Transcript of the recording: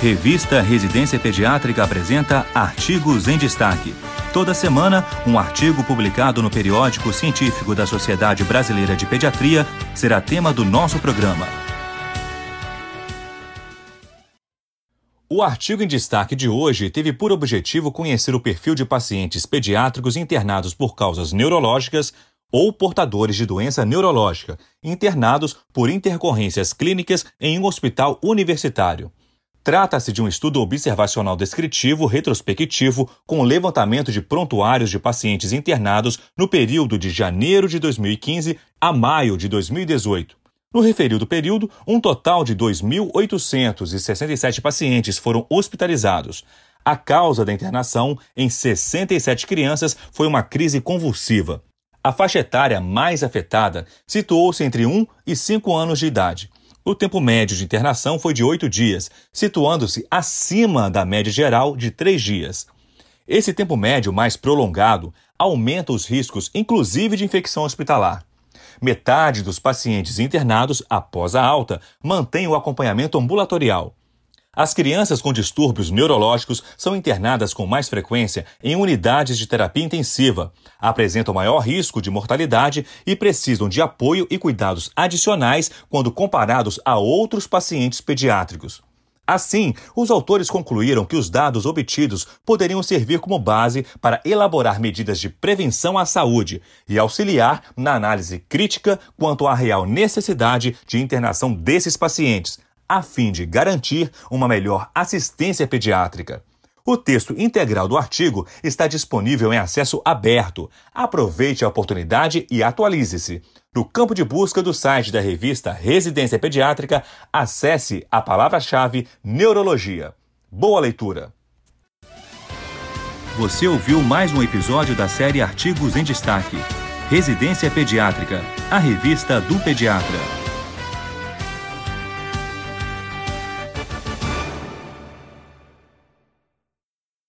Revista Residência Pediátrica apresenta Artigos em Destaque. Toda semana, um artigo publicado no periódico científico da Sociedade Brasileira de Pediatria será tema do nosso programa. O artigo em destaque de hoje teve por objetivo conhecer o perfil de pacientes pediátricos internados por causas neurológicas ou portadores de doença neurológica, internados por intercorrências clínicas em um hospital universitário. Trata-se de um estudo observacional descritivo retrospectivo com levantamento de prontuários de pacientes internados no período de janeiro de 2015 a maio de 2018. No referido período, um total de 2.867 pacientes foram hospitalizados. A causa da internação em 67 crianças foi uma crise convulsiva. A faixa etária mais afetada situou-se entre 1 e 5 anos de idade. O tempo médio de internação foi de oito dias, situando-se acima da média geral de três dias. Esse tempo médio mais prolongado aumenta os riscos, inclusive de infecção hospitalar. Metade dos pacientes internados após a alta mantém o acompanhamento ambulatorial. As crianças com distúrbios neurológicos são internadas com mais frequência em unidades de terapia intensiva, apresentam maior risco de mortalidade e precisam de apoio e cuidados adicionais quando comparados a outros pacientes pediátricos. Assim, os autores concluíram que os dados obtidos poderiam servir como base para elaborar medidas de prevenção à saúde e auxiliar na análise crítica quanto à real necessidade de internação desses pacientes, a fim de garantir uma melhor assistência pediátrica. O texto integral do artigo está disponível em acesso aberto. Aproveite a oportunidade e atualize-se. No campo de busca do site da revista Residência Pediátrica, acesse a palavra-chave Neurologia. Boa leitura! Você ouviu mais um episódio da série Artigos em Destaque. Residência Pediátrica, a revista do pediatra.